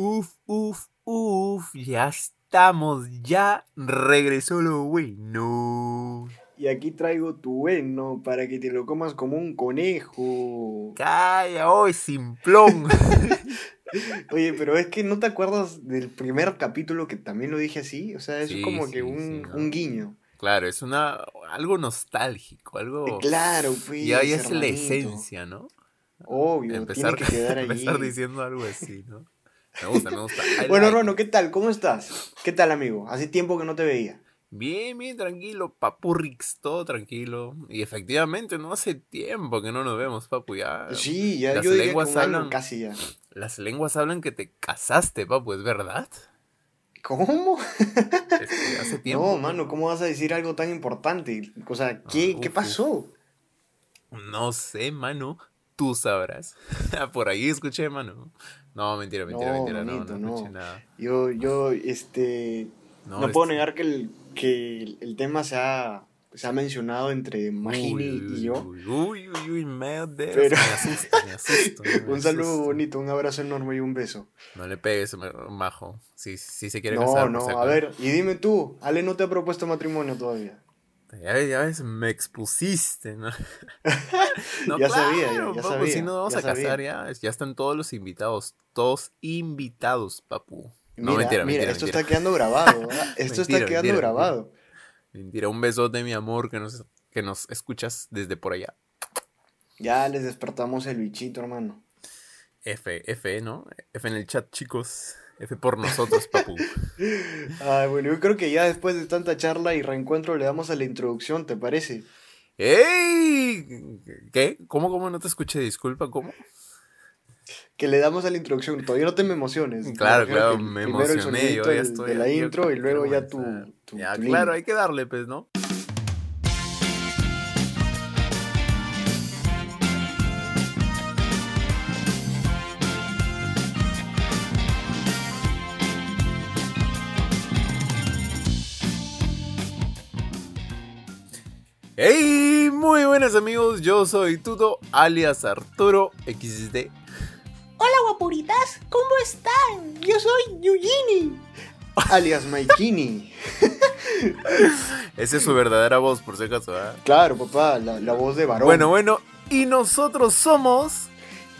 Uf, uf, uf, ya estamos, ya regresó lo bueno. Y aquí traigo tu bueno para que te lo comas como un conejo. Calla, hoy simplón. Oye, pero es que no te acuerdas del primer capítulo que también lo dije así. O sea, es Sí, como sí, que un, sí, no. un guiño. Claro, es una algo nostálgico, algo. Claro, pues. Ya, ya es la esencia, ¿no? Obvio, Empezar, tiene que quedar empezar diciendo algo así, ¿no? Me gusta, me gusta. Bueno, like Rono, ¿qué tal? ¿Cómo estás? ¿Qué tal, amigo? Hace tiempo que no te veía. Bien, bien, tranquilo, papurrix, todo tranquilo. Y efectivamente, no hace tiempo que no nos vemos, papu, ya. Sí, ya las yo diría que lenguas año hablan- casi ya. Las lenguas hablan que te casaste, papu, ¿es verdad? ¿Cómo? Este, hace tiempo. No, mano, ¿cómo vas a decir algo tan importante? O sea, ¿qué, Ah, ¿qué pasó? No sé, mano. Tú sabrás. Por ahí escuché, mano. No, mentira, mentira, No, mentira. No, manito, no no. nada. Yo, yo, este, No, no, puedo este- negar que el, que el, el tema se ha, se ha mencionado entre Magini y yo. Uy, uy, uy, uy, me de- Pero- Me asusta, me asusta. me Un saludo bonito, un abrazo enorme y un beso. No le pegues, ma- majo. Si, si se quiere No, casar. no, pues, a ver, y dime tú, Ale no te ha propuesto matrimonio todavía. Ya ves, ya ves, me expusiste, ¿no? Ya sabía, ya- ya papu, sabía, Si no vamos a casar, sabía. ya, ya están todos los invitados. Todos invitados, papu. No, mentira, mira, mentira, esto mentira. está quedando grabado. ¿verdad? Esto está quedando grabado. Mentira, un besote, mi amor, que nos, que nos escuchas desde por allá. Ya les despertamos el bichito, hermano. F, F, ¿no? F en el chat, chicos. F por nosotros, papu. Ay, bueno, yo creo que ya después de tanta charla y reencuentro le damos a la introducción, ¿te parece? ¡Ey! ¿Qué? ¿Cómo, cómo no te escuché? Disculpa, ¿cómo? Que le damos a la introducción. Todavía no te me emociones. Claro, Me claro, me emocioné. Yo ya estoy. de la intro y luego ya tu. Ya, tu claro, hay que darle, pues, ¿no? Muy buenas amigos, yo soy Tuto, alias Arturo XD. Hola, guapuritas, ¿cómo están? Yo soy Yugini. Alias Maikini. Esa es su verdadera voz, por si acaso, ¿ah? Claro, papá, la, la voz de varón. Bueno, bueno, y nosotros somos...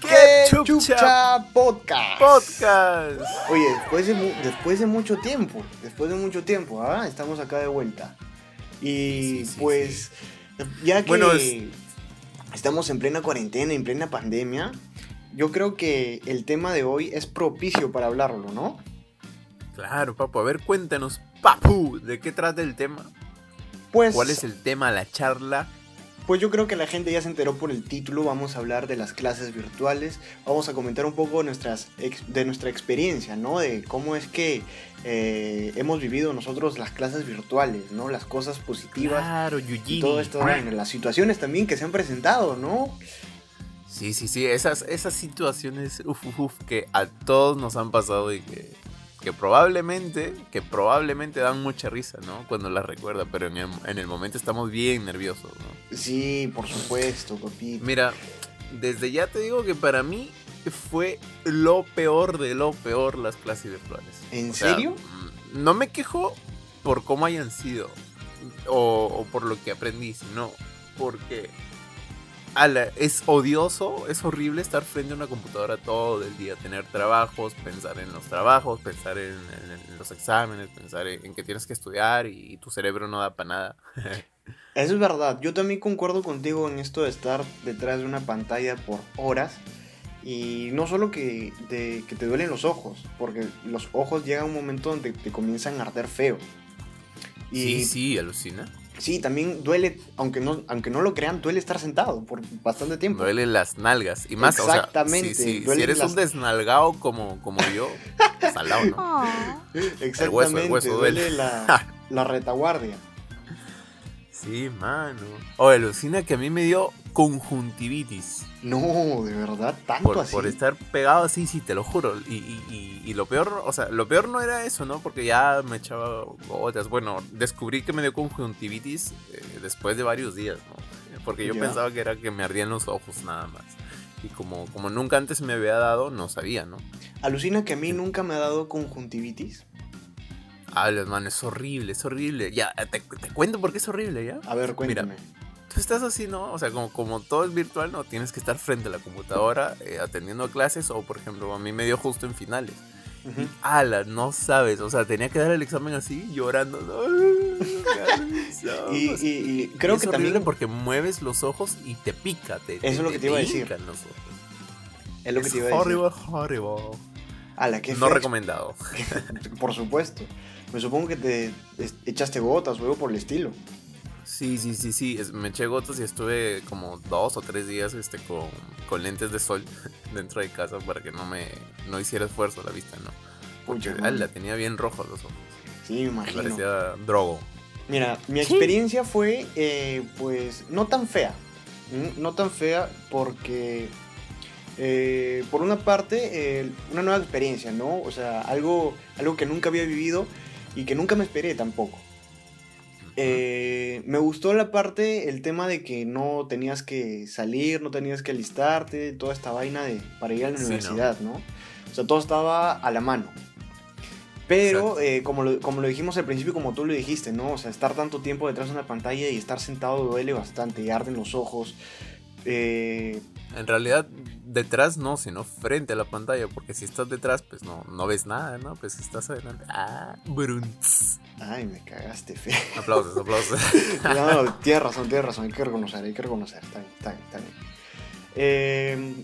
¡Qué Ketchup chucha podcast! Podcast. Oye, después de, después de mucho tiempo, después de mucho tiempo, ¿ah? estamos acá de vuelta. Y Sí, sí, sí, pues, ya que Bueno, es- estamos en plena cuarentena, en plena pandemia, yo creo que el tema de hoy es propicio para hablarlo, ¿no? Claro, papu, a ver, cuéntanos, papu, ¿de qué trata el tema? Pues, ¿Cuál es el tema, la charla? Pues yo creo que la gente ya se enteró por el título, vamos a hablar de las clases virtuales, vamos a comentar un poco nuestras de nuestra experiencia, ¿no? De cómo es que eh, hemos vivido nosotros las clases virtuales, ¿no? Las cosas positivas. Claro, Y todo esto, bueno, las situaciones también que se han presentado, ¿no? Sí, sí, sí, esas, esas situaciones, uf, uf, uf, que a todos nos han pasado y que, que probablemente, que probablemente dan mucha risa, ¿no? Cuando las recuerda, pero en el, en el momento estamos bien nerviosos, ¿no? Sí, por supuesto, papi. Mira, desde ya te digo que para mí fue lo peor de lo peor las clases virtuales. ¿En O serio? mm, no me quejo por cómo hayan sido o, o por lo que aprendí, sino porque ala, es odioso, es horrible estar frente a una computadora todo el día, tener trabajos, pensar en los trabajos, pensar en, en- en los exámenes, pensar en, en que tienes que estudiar y, tu cerebro no da para nada. Eso es verdad. Yo también concuerdo contigo en esto de estar detrás de una pantalla por horas. Y no solo que, de- que te duelen los ojos, porque los ojos llega un momento donde te comienzan a arder feo. Y Sí, sí, alucina. Sí, también duele, aunque no, aunque no lo crean, duele estar sentado por bastante tiempo. Duele las nalgas. Y más, Exactamente, o sea, si, si- eres las- un desnalgado como, como yo, salado, ¿no? Exactamente, el hueso, el hueso duele. duele la, la retaguardia. Sí, mano. O alucina que a mí me dio conjuntivitis. No, de verdad, tanto Por, así. por estar pegado así, sí, te lo juro. Y, y- y- y lo peor, o sea, lo peor no era eso, ¿no? Porque ya me echaba gotas. Bueno, descubrí que me dio conjuntivitis eh, después de varios días, ¿no? Porque yo Ya. pensaba que era que me ardían los ojos nada más. Y como, como nunca antes me había dado, no sabía, ¿no? Alucina que a mí nunca me ha dado conjuntivitis. Ah, hermano, es horrible, es horrible. Ya, te, te cuento por qué es horrible, ¿ya? A ver, cuéntame. Tú estás así, ¿no? O sea, como, como todo es virtual, ¿no? Tienes que estar frente a la computadora eh, atendiendo a clases o, por ejemplo, a mí me dio justo en finales. Ala, no sabes, o sea, tenía que dar el examen así, llorando. ¿no? Y, y- y creo Es que también porque mueves los ojos y te pica. Te, es lo que te iba a decir. los ojos. es lo que Es te iba a decir. horrible, horrible. Ala, qué No recomendado. Por supuesto. Me supongo que te echaste gotas o algo por el estilo. Sí, sí, sí, sí. es- me eché gotas y estuve como dos o tres días este, con, con lentes de sol dentro de casa para que no me no hiciera esfuerzo la vista, ¿no? Porque Pucha, ala, tenía bien rojos los ojos. Sí, me Me imagino. parecía drogo. Mira, mi experiencia fue, eh, pues, no tan fea. ¿m? No tan fea porque, eh, por una parte, eh, una nueva experiencia, ¿no? O sea, algo, algo que nunca había vivido y que nunca me esperé tampoco. Eh, me gustó la parte, el tema de que no tenías que salir, no tenías que alistarte, toda esta vaina de, para ir a la universidad, ¿no? O sea, todo estaba a la mano. Pero, eh, como, lo, como lo dijimos al principio, como tú lo dijiste, ¿no? O sea, estar tanto tiempo detrás de una pantalla y estar sentado duele bastante, y arden los ojos. Eh, En realidad, detrás no, sino frente a la pantalla, porque si estás detrás, pues no, no ves nada, ¿no? Pues si estás adelante. Ah, brunz. ay, me cagaste, fe. Aplausos, aplausos. No, no, tienes razón, tienes razón, hay que reconocer, hay que reconocer, está bien, está bien, está bien. Eh,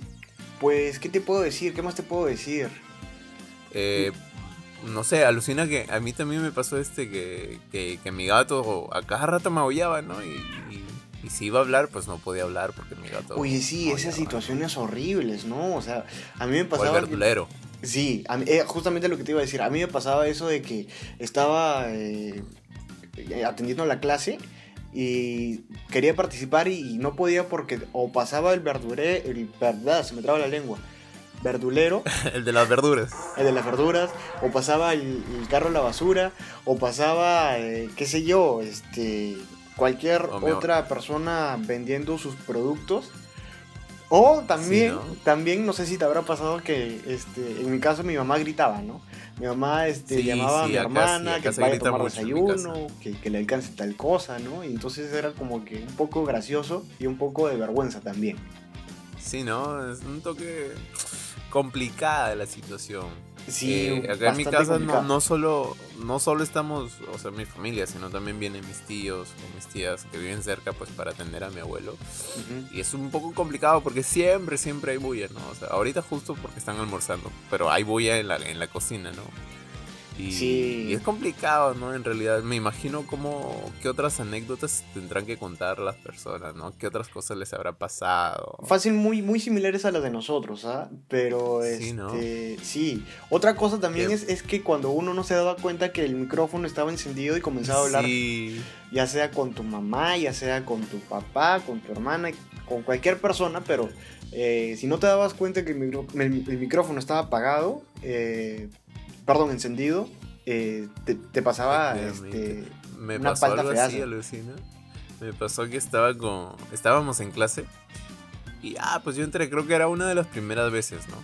pues, ¿qué te puedo decir? ¿Qué más te puedo decir? Eh, no sé, alucina que a mí también me pasó este que, que, que mi gato a cada rato me aullaba, ¿no? Y, y- y si iba a hablar, pues no podía hablar porque mi gato. Oye, sí, esas situaciones horribles, ¿no? O sea, a mí me ¿no? O el pasaba... que- verdulero. Sí, a mí- eh, justamente lo que te iba a decir. A mí me pasaba eso de que estaba eh, atendiendo la clase y quería participar y, no podía porque o pasaba el verduré, el verdad, se me traba la lengua, verdulero, El de las verduras. el de las verduras, o pasaba el, el carro de la basura, o pasaba, eh, qué sé yo, este, cualquier otra persona vendiendo sus productos. O también, ¿no? también no sé si te habrá pasado que, este, en mi caso mi mamá gritaba, ¿no? Mi mamá este, Sí, llamaba a mi hermana que vaya a tomar desayuno, que, que le alcance tal cosa, ¿no? Y entonces era como que un poco gracioso y un poco de vergüenza también. Sí, ¿no? Es un toque complicada la situación. Sí, Eh, acá en mi casa no, no solo no solo estamos, o sea, mi familia, sino también vienen mis tíos o mis tías que viven cerca pues para atender a mi abuelo. Y es un poco complicado porque siempre, siempre hay bulla, ¿no? O sea, ahorita justo porque están almorzando, pero hay bulla en la, en la cocina, ¿no? Y, Sí. y es complicado, ¿no? En realidad, me imagino cómo, qué otras anécdotas tendrán que contar las personas, ¿no? ¿Qué otras cosas les habrá pasado? Fácil, muy, muy similares a las de nosotros, ¿ah? Pero, Sí, este, ¿no? sí. Otra cosa también es, es que cuando uno no se daba cuenta que el micrófono estaba encendido y comenzaba a hablar, Sí, ya sea con tu mamá, ya sea con tu papá, con tu hermana, con cualquier persona, pero eh, si no te dabas cuenta que el, micro- el- el micrófono estaba apagado, eh, perdón, encendido, eh, te, te pasaba este, me una pasó algo así, alucina. Me pasó que estaba con. Estábamos en clase. Y ah, pues yo entré, creo que era una de las primeras veces, ¿no?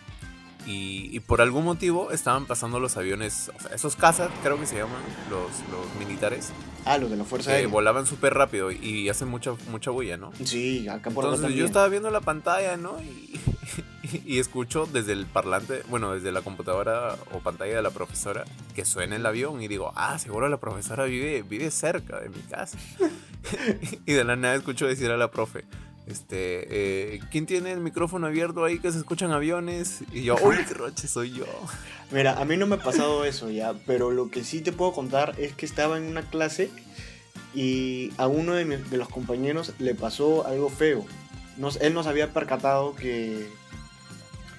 Y, y por algún motivo estaban pasando los aviones, o sea, esos cazas, creo que se llaman, los, los militares, Ah, lo de la Fuerza que volaban súper rápido y hacen mucha, mucha bulla, ¿no? Sí, acá por Entonces también. yo estaba viendo la pantalla, ¿no? Y, y escucho desde el parlante, bueno, desde la computadora o pantalla de la profesora, que suena el avión y digo, ah, seguro la profesora vive, vive cerca de mi casa. y de la nada escucho decir a la profe, este, eh, ¿quién tiene el micrófono abierto ahí que se escuchan aviones? Y yo, uy, qué roche, soy yo. Mira, a mí no me ha pasado eso ya, pero lo que sí te puedo contar es que estaba en una clase y a uno de, mis- de los compañeros le pasó algo feo. Nos- él no se había percatado que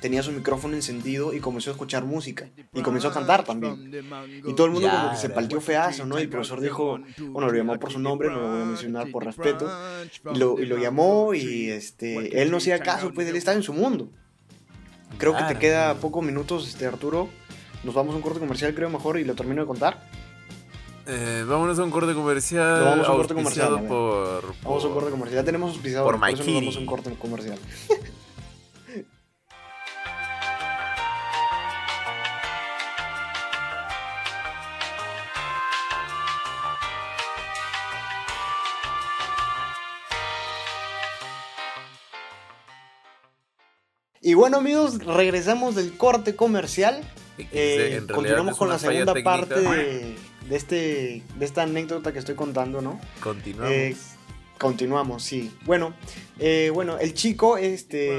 tenía su micrófono encendido y comenzó a escuchar música y comenzó a cantar también. Y todo el mundo como que se palteó feazo, ¿no? Y el profesor dijo, bueno, lo llamó por su nombre, no lo voy a mencionar por respeto, y lo, y lo llamó y este, él no hacía caso, pues él estaba en su mundo. Creo que te queda pocos minutos, este Arturo. Nos vamos a un corte comercial, creo mejor, y lo termino de contar. Eh, vámonos a un corte comercial. Vamos a un corte comercial, auspiciado. Por, Vamos a un corte comercial. Ya tenemos auspiciador, por por eso nos vamos a un corte comercial. Y bueno amigos, regresamos del corte comercial. Eh, continuamos con la segunda técnica. parte de, de este, de esta anécdota que estoy contando, ¿no? Continuamos. Eh, continuamos, sí. Bueno, eh, bueno, el chico este,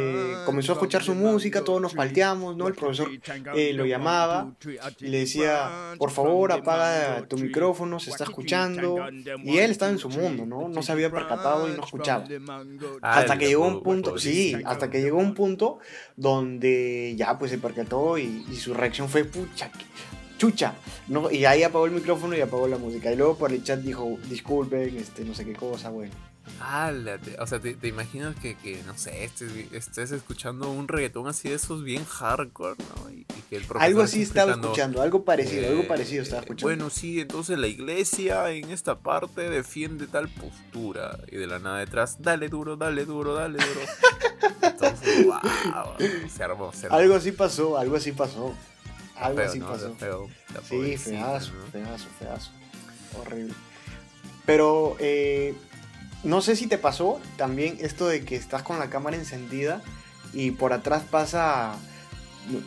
comenzó a escuchar su música, todos nos palteamos, ¿no? El profesor eh, lo llamaba y le decía, por favor, apaga tu micrófono, se está escuchando. Y él estaba en su mundo, ¿no? No se había percatado y no escuchaba. Ah, hasta que llegó un punto, sí, hasta que llegó un punto donde ya pues se percató y, y su reacción fue pucha, que- chucha, ¿no? Y ahí apagó el micrófono y apagó la música. Y luego por el chat dijo, disculpen, este, no sé qué cosa, bueno. O sea, te, te imaginas que, que, no sé, estés, estés escuchando un reggaetón así de esos bien hardcore, ¿no? Y, y que el profesor Algo así estaba escuchando, algo parecido, algo eh, parecido estaba escuchando. Bueno, sí, entonces la iglesia en esta parte defiende tal postura. Y de la nada detrás, dale duro, dale duro, dale duro. Entonces, wow, se armó, se armó. algo así pasó, algo así pasó. Algo feo, así ¿no? pasó. Feo, Sí, feazo, ¿no? feazo, feazo. Horrible. Pero eh, no sé si te pasó también esto de que estás con la cámara encendida y por atrás pasa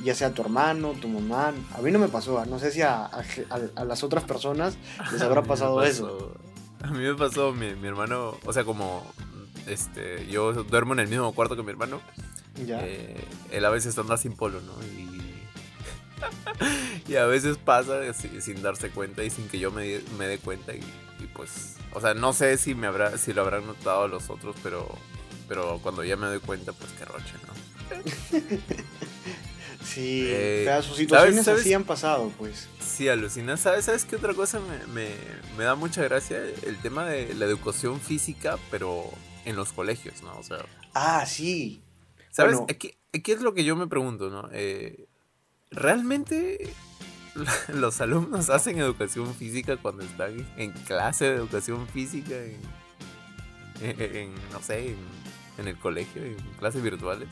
ya sea tu hermano, tu mamá. A mí no me pasó, no sé si a, a- a- a las otras personas les habrá pasado eso. A mí me pasó, mi, mi hermano, o sea, como este, yo duermo en el mismo cuarto que mi hermano, Ya. eh, él a veces anda sin polo, ¿no? Y, y a veces pasa si- sin darse cuenta y sin que yo me, me dé cuenta y pues, o sea, no sé si me habrá, si lo habrán notado los otros, pero, pero cuando ya me doy cuenta, pues qué roche, ¿no? sí, eh, feazo. situaciones ¿sabes- sabes? así han pasado, pues. Sí, alucina. ¿Sabes, ¿Sabes qué otra cosa me, me- me da mucha gracia? El tema de la educación física, pero en los colegios, ¿no? O sea, Ah, sí. ¿sabes? Bueno. Aquí, aquí es lo que yo me pregunto, ¿no? Eh, ¿Realmente los alumnos hacen educación física cuando están en clase de educación física? En, en- en, no sé, en, en el colegio, en clases virtuales.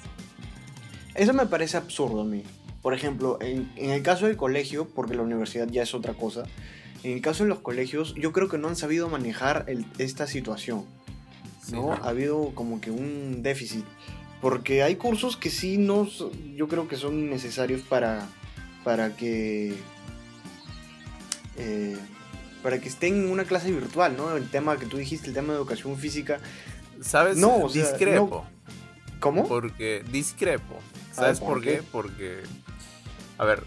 Eso me parece absurdo a mí. Por ejemplo, en, el caso del colegio, porque la universidad ya es otra cosa, en el caso de los colegios, yo creo que no han sabido manejar el- esta situación. Sí, ¿no? Ha habido como que un déficit. Porque hay cursos que sí no, yo creo que son necesarios para, para que eh, para que estén en una clase virtual, ¿no? El tema que tú dijiste, el tema de educación física. ¿Sabes? No, o sea, Discrepo. ¿Cómo? Porque discrepo. ¿Sabes por, ¿por qué? qué? Porque, a ver,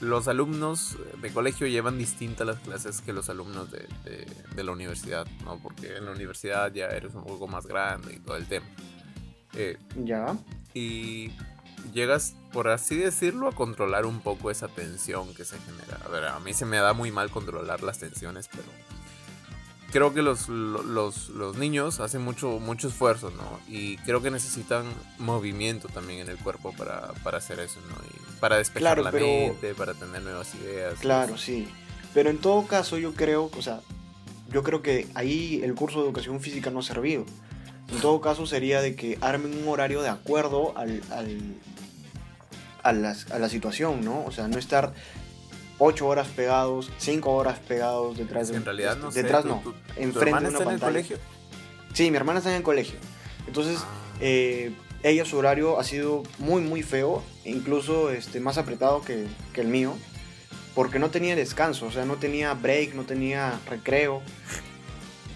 los alumnos de colegio llevan distintas las clases que los alumnos de, de- de la universidad, ¿no? Porque en la universidad ya eres un poco más grande y todo el tema. Eh, Ya. y llegas, por así decirlo, a controlar un poco esa tensión que se genera. A ver, a mí se me da muy mal controlar las tensiones, pero creo que los, lo- los, los niños hacen mucho, mucho esfuerzo, ¿no? Y creo que necesitan movimiento también en el cuerpo para, para hacer eso, ¿no? Y para despejar Claro, la pero- mente, para tener nuevas ideas. Claro, sí. Pero en todo caso yo creo, o sea, yo creo que ahí el curso de educación física no ha servido. En todo caso sería de que armen un horario de acuerdo al, al- a, las- a la situación, ¿no? O sea, no estar ocho horas pegados, cinco horas pegados detrás de en realidad no sé, detrás ¿tu- no, tu- ¿Tu enfrente de hermana una está en el pantalla. colegio? Sí, mi hermana está en el colegio. Entonces, Ah. eh, ella su horario ha sido muy muy feo, incluso este, más apretado que, que el mío, porque no tenía descanso, o sea, no tenía break, no tenía recreo.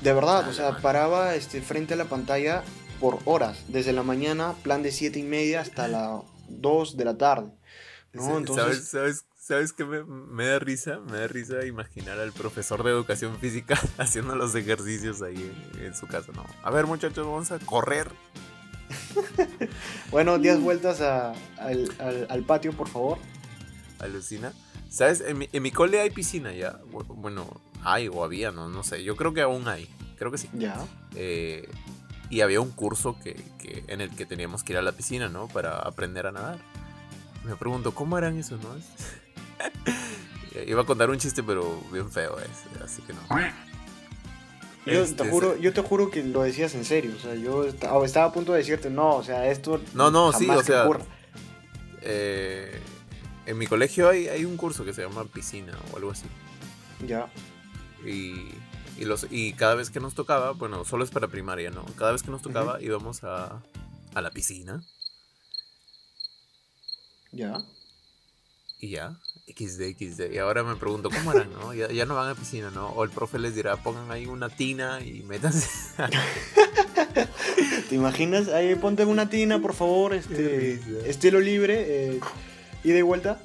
De verdad, o sea, paraba este, frente a la pantalla por horas, desde la mañana, plan de 7 y media hasta las 2 de la tarde. ¿no? Entonces, ¿Sabes, sabes, sabes qué me, me da risa? Me da risa imaginar al profesor de educación física haciendo los ejercicios ahí en, en su casa, ¿no? A ver, muchachos, vamos a correr. bueno, Mm. 10 vueltas a- al, al- al patio, por favor. Alucina. ¿Sabes? En mi, en mi cole hay piscina ya. Bu- Bueno, hay o había, no, no sé. Yo creo que aún hay. Creo que sí. Ya. Eh, y había un curso que, que- en el que teníamos que ir a la piscina, ¿no? Para aprender a nadar. Me pregunto, ¿cómo eran eso, no? Iba a contar un chiste, pero bien feo es, así que no. Yo Este, te juro, yo te juro que lo decías en serio. O sea, yo estaba a punto de decirte, no, o sea, esto. No, no, sí, o sea, ocurra". eh, en mi colegio hay, hay un curso que se llama piscina o algo así. Ya. Y, y, los, y cada vez que nos tocaba, bueno, solo es para primaria, ¿no? Cada vez que nos tocaba íbamos a, a la piscina. Ya. Y ya, XD, XD. Y ahora me pregunto, ¿cómo harán, no? Ya, ya no van a piscina, ¿no? O el profe les dirá, pongan ahí una tina y métanse. ¿Te imaginas? Ahí ponte una tina, por favor, este, estilo libre, eh, ida y vuelta.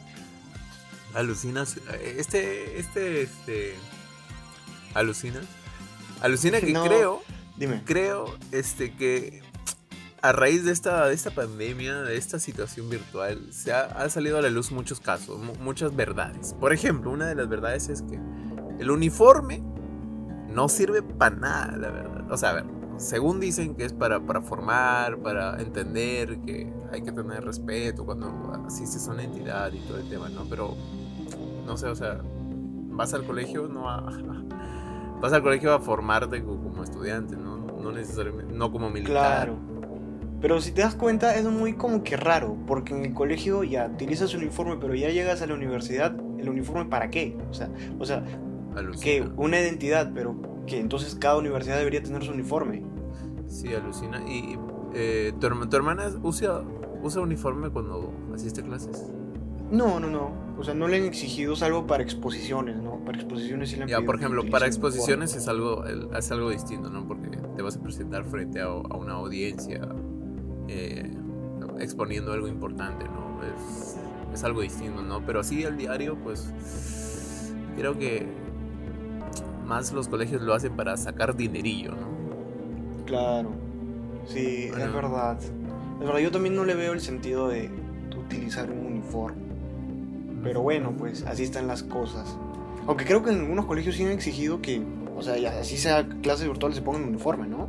Alucinas, este, este, este, alucina. Alucina que No, creo, Dime. creo, este, que a raíz de esta, de esta pandemia, de esta situación virtual, se ha, ha salido a la luz muchos casos, mu- muchas verdades. Por ejemplo, una de las verdades es que el uniforme no sirve para nada, la verdad. O sea, a ver, según dicen que es para, para formar, para entender que hay que tener respeto cuando asistes a una entidad y todo el tema, ¿no? Pero, no sé, o sea, vas al colegio, no a... Vas al colegio a formarte co- como estudiante, ¿no? No necesariamente, no como militar. Claro. Pero si te das cuenta, es muy como que raro, porque en el colegio ya utilizas un uniforme, pero ya llegas a la universidad, ¿el uniforme para qué? O sea, o sea Alucina. que una identidad, pero que entonces cada universidad debería tener su uniforme. Sí, alucina. Y eh, ¿tu, herma- tu hermana usa, usa uniforme cuando asiste a clases. No, no, no. O sea, no le han exigido salvo para exposiciones, ¿no? Para exposiciones sí le han Ya, por ejemplo, para exposiciones es algo, el- es algo distinto, ¿no? Porque te vas a presentar frente a, a una audiencia eh, exponiendo algo importante, ¿no? Es, es algo distinto, ¿no? Pero así al diario, pues creo que más los colegios lo hacen para sacar dinerillo, ¿no? Claro. Sí, Bueno. es verdad. Es verdad, yo también no le veo el sentido de utilizar un uniforme. Pero bueno, pues así están las cosas. Aunque creo que en algunos colegios sí han exigido que, o sea, ya así sea clases virtuales se pongan uniforme, ¿no?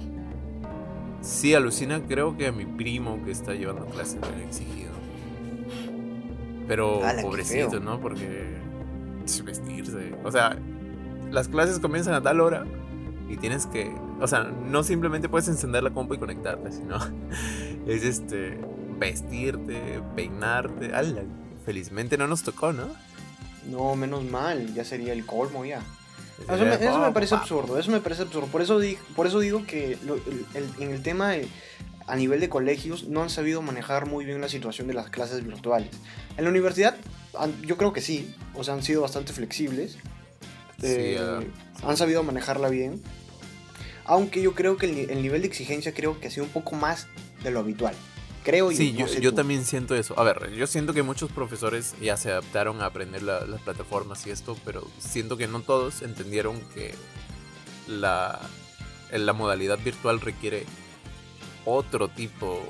Sí, alucina, creo que a mi primo que está llevando clases le han exigido. Pero ¡Hala, qué pobrecito! ¿no? Porque es vestirse. O sea, las clases comienzan a tal hora y tienes que. O sea, no simplemente puedes encender la compu y conectarte, sino es este. vestirte, peinarte. Felizmente no nos tocó, ¿no? No, menos mal, ya sería el colmo ya. Eso me, era, eso me "Oh, parece papá". absurdo, eso me parece absurdo. Por eso, di- por eso digo que lo- el- el- en el tema de- a nivel de colegios no han sabido manejar muy bien la situación de las clases virtuales. En la universidad yo creo que sí, o sea, han sido bastante flexibles. Sí, eh, han sabido manejarla bien. Aunque yo creo que el nivel de exigencia creo que ha sido un poco más de lo habitual. Creo yo. Sí, yo, también siento eso. A ver, yo siento que muchos profesores ya se adaptaron a aprender la- las plataformas y esto, pero siento que no todos entendieron que la, la modalidad virtual requiere otro tipo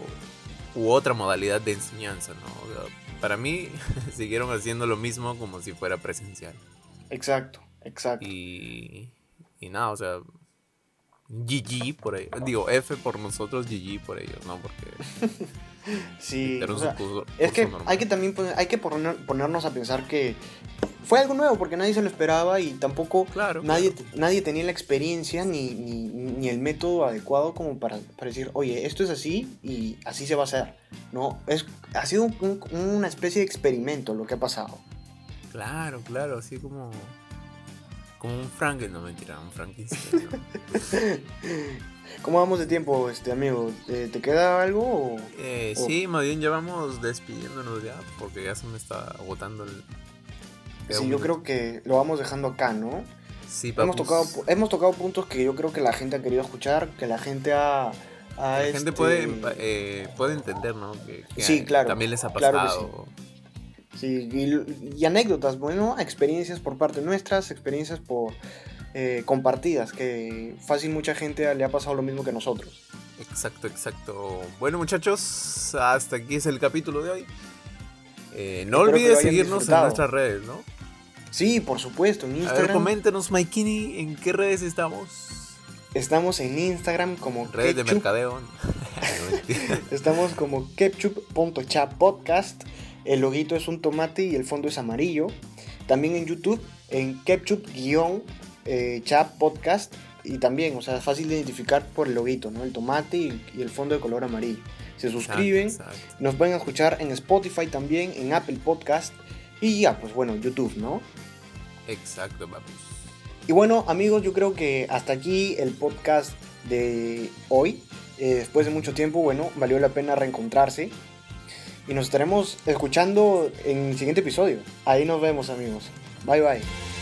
u otra modalidad de enseñanza, ¿no? O sea, para mí siguieron haciendo lo mismo como si fuera presencial. Exacto, exacto. Y, y nada, o sea, GG por ellos. Digo, F por nosotros, GG por ellos, ¿no? Porque Sí, era o un sea, curso- Es que normal. hay que también poner- hay que poner- ponernos a pensar que fue algo nuevo porque nadie se lo esperaba y tampoco Claro. nadie, claro. nadie tenía la experiencia ni, ni, ni el método adecuado como para, para decir, oye, esto es así y así se va a hacer. No, es, ha sido un- un- una especie de experimento lo que ha pasado. Claro, claro, así como. Como un Franken, no mentira, un Frankenstein. ¿Cómo vamos de tiempo, este amigo? Eh, ¿Te queda algo? o- Eh. Sí, más bien ya vamos despidiéndonos ya, porque ya se me está agotando el. queda Sí, un yo creo que lo vamos dejando acá, ¿no? Sí, Hemos papus. tocado, pu- hemos tocado puntos que yo creo que la gente ha querido escuchar, que la gente ha... ha, La gente este, puede, eh, puede entender, ¿no? Que, que Sí, claro, También les ha claro que pasado. Sí, y, y anécdotas, bueno, experiencias por parte nuestras, experiencias por eh, compartidas, que fácil mucha gente le ha pasado lo mismo que nosotros. Exacto, exacto. Bueno, muchachos, hasta aquí es el capítulo de hoy. Eh, no Espero olvides seguirnos en nuestras redes, ¿no? Sí, por supuesto, en A ver, Instagram. coméntenos, Maikini, ¿en qué redes estamos? estamos en Instagram como Redes de mercadeo. Estamos como ketchup.chapodcast. El loguito es un tomate y el fondo es amarillo. También en YouTube, en ketchup-chap podcast. Y también, o sea, es fácil de identificar por el loguito, ¿no? El tomate y, y el fondo de color amarillo. Se suscriben, Exacto, exacto. nos pueden escuchar en Spotify también, en Apple Podcast. Y ya, pues bueno, YouTube, ¿no? Exacto, vamos. Y bueno, amigos, yo creo que hasta aquí el podcast de hoy. Eh, después de mucho tiempo, bueno, valió la pena reencontrarse. Y nos estaremos escuchando en el siguiente episodio. Ahí nos vemos amigos. Bye bye.